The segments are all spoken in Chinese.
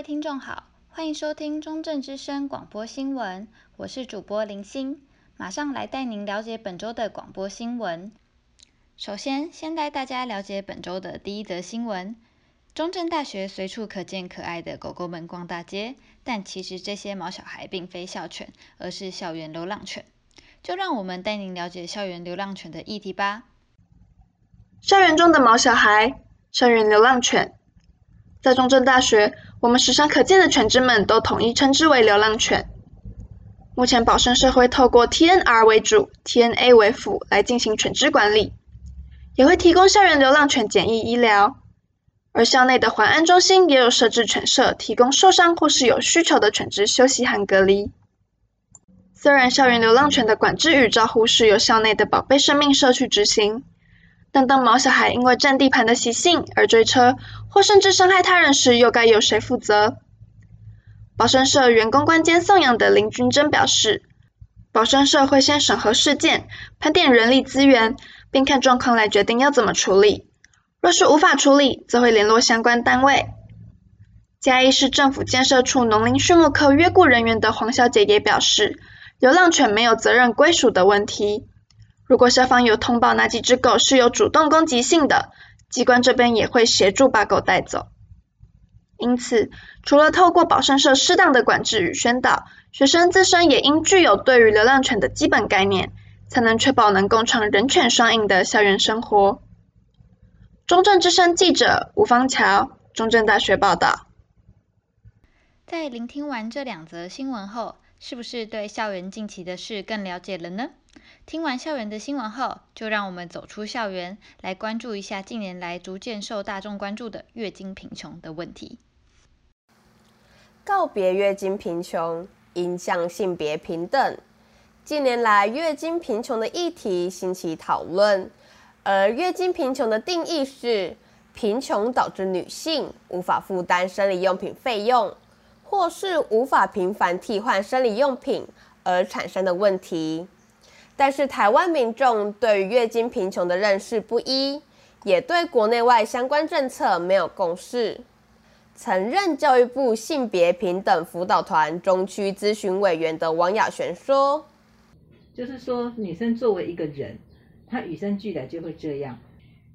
位听众好，欢迎收听中正之声广播新闻，我是主播林欣，马上来带您了解本周的广播新闻。首先，先带大家了解本周的第一则新闻：中正大学随处可见可爱的狗狗们逛大街，但其实这些毛小孩并非校犬，而是校园流浪犬。就让我们带您了解校园流浪犬的议题吧。校园中的毛小孩，校园流浪犬。在中正大学，我们时常可见的犬只们都统一称之为流浪犬。目前，保生社会透过 TNR 为主，TNA 为辅来进行犬只管理，也会提供校园流浪犬简易医疗。而校内的环安中心也有设置犬舍，提供受伤或是有需求的犬只休息和隔离。虽然校园流浪犬的管制与照护是由校内的宝贝生命社去执行。但当毛小孩因为占地盘的习性而追车，或甚至伤害他人时，又该由谁负责？保生社员工关监送养的林君珍表示，保生社会先审核事件，盘点人力资源，并看状况来决定要怎么处理。若是无法处理，则会联络相关单位。嘉义市政府建设处农林畜牧科约雇人员的黄小姐也表示，流浪犬没有责任归属的问题。如果校方有通报哪几只狗是有主动攻击性的，机关这边也会协助把狗带走。因此，除了透过保生社适当的管制与宣导，学生自身也应具有对于流浪犬的基本概念，才能确保能共创人犬双赢的校园生活。中正之声记者吴芳桥，中正大学报道。在聆听完这两则新闻后，是不是对校园近期的事更了解了呢？听完校园的新闻后，就让我们走出校园，来关注一下近年来逐渐受大众关注的月经贫穷的问题。告别月经贫穷，迎向性别平等。近年来，月经贫穷的议题兴起讨论，而月经贫穷的定义是：贫穷导致女性无法负担生理用品费用，或是无法频繁替换生理用品而产生的问题。但是台湾民众对于月经贫穷的认识不一，也对国内外相关政策没有共识。曾任教育部性别平等辅导团中区咨询委员的王雅璇说：“就是说，女生作为一个人，她与生俱来就会这样，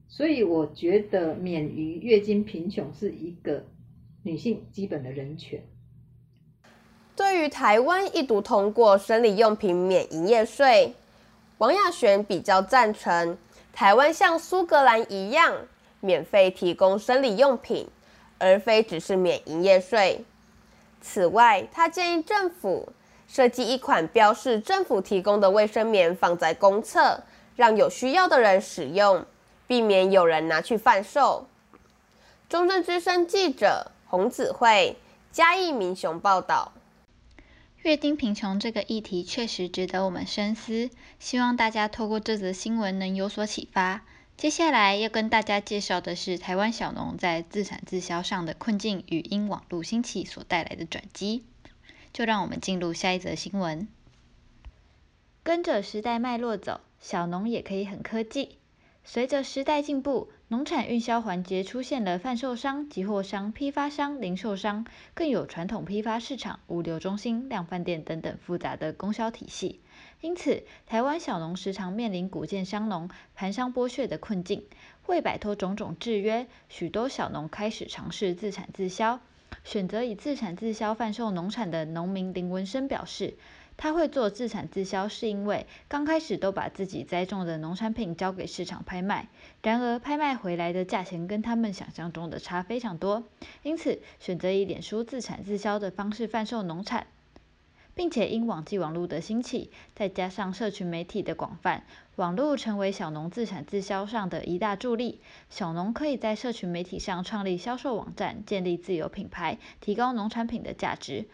所以我觉得免于月经贫穷是一个女性基本的人权。”对于台湾一读通过生理用品免营业税。王亚璇比较赞成台湾像苏格兰一样免费提供生理用品，而非只是免营业税。此外，他建议政府设计一款标示政府提供的卫生棉放在公厕，让有需要的人使用，避免有人拿去贩售。中正之声记者洪子慧嘉义民雄报道。月经贫穷这个议题确实值得我们深思，希望大家透过这则新闻能有所启发。接下来要跟大家介绍的是台湾小农在自产自销上的困境与因网络兴起所带来的转机。就让我们进入下一则新闻。跟着时代脉络走，小农也可以很科技。随着时代进步，农产运销环节出现了贩售商、集货商、批发商、零售商，更有传统批发市场、物流中心、量贩店等等复杂的供销体系。因此，台湾小农时常面临谷贱伤农、盘商剥削的困境。为摆脱种种制约，许多小农开始尝试自产自销。选择以自产自销贩售农产的农民林文生表示。他会做自产自销，是因为刚开始都把自己栽种的农产品交给市场拍卖，然而拍卖回来的价钱跟他们想象中的差非常多，因此选择以脸书自产自销的方式贩售农产，并且因网际网络的兴起，再加上社群媒体的广泛，网络成为小农自产自销上的一大助力。小农可以在社群媒体上创立销售网站，建立自有品牌，提高农产品的价值。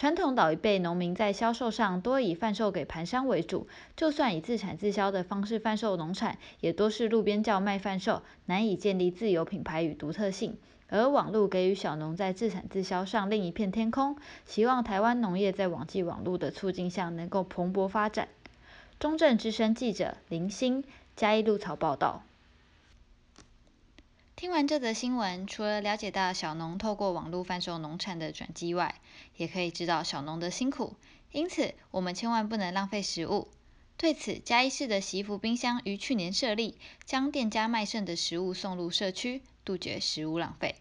传统老一辈农民在销售上多以贩售给盘商为主，就算以自产自销的方式贩售农产，也多是路边叫卖贩售，难以建立自有品牌与独特性。而网络给予小农在自产自销上另一片天空，希望台湾农业在网际网络的促进下能够蓬勃发展。中正之声记者林欣嘉义鹿草报道。听完这则新闻，除了了解到小农透过网络贩售农产的转机外，也可以知道小农的辛苦。因此，我们千万不能浪费食物。对此，嘉义市的惜福冰箱于去年设立，将店家卖剩的食物送入社区，杜绝食物浪费。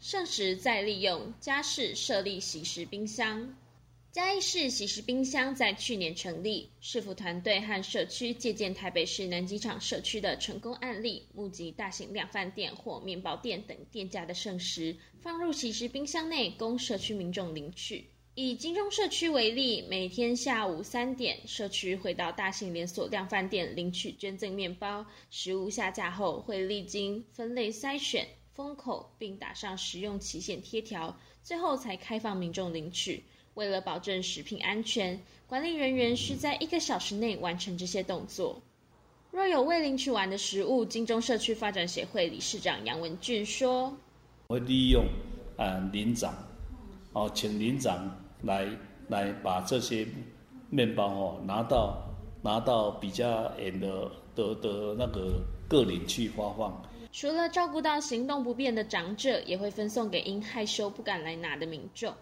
剩食再利用，嘉市设立洗食冰箱。嘉义市喜食冰箱在去年成立，市府团队和社区借鉴台北市南机场社区的成功案例，募集大型量饭店或面包店等店家的剩食，放入喜食冰箱内，供社区民众领取。以金钟社区为例，每天下午三点，社区会到大型连锁量饭店领取捐赠面包，食物下架后会历经分类筛选、封口，并打上食用期限贴条，最后才开放民众领取。为了保证食品安全，管理人员需在一个小时内完成这些动作。若有未领取完的食物，金钟社区发展协会理事长杨文俊说：“我会利用呃邻长，哦，请邻长来来把这些面包哦拿到拿到比较远的的的那个个领去发放。除了照顾到行动不便的长者，也会分送给因害羞不敢来拿的民众。”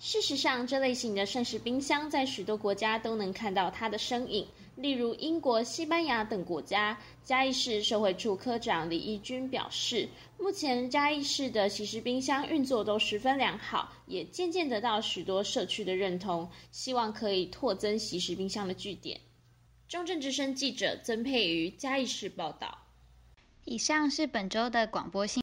事实上，这类型的膳食冰箱在许多国家都能看到它的身影，例如英国、西班牙等国家。嘉义市社会处科长李义军表示，目前嘉义市的惜食冰箱运作都十分良好，也渐渐得到许多社区的认同，希望可以拓增惜食冰箱的据点。中正之声记者曾佩瑜嘉义市报道。以上是本周的广播新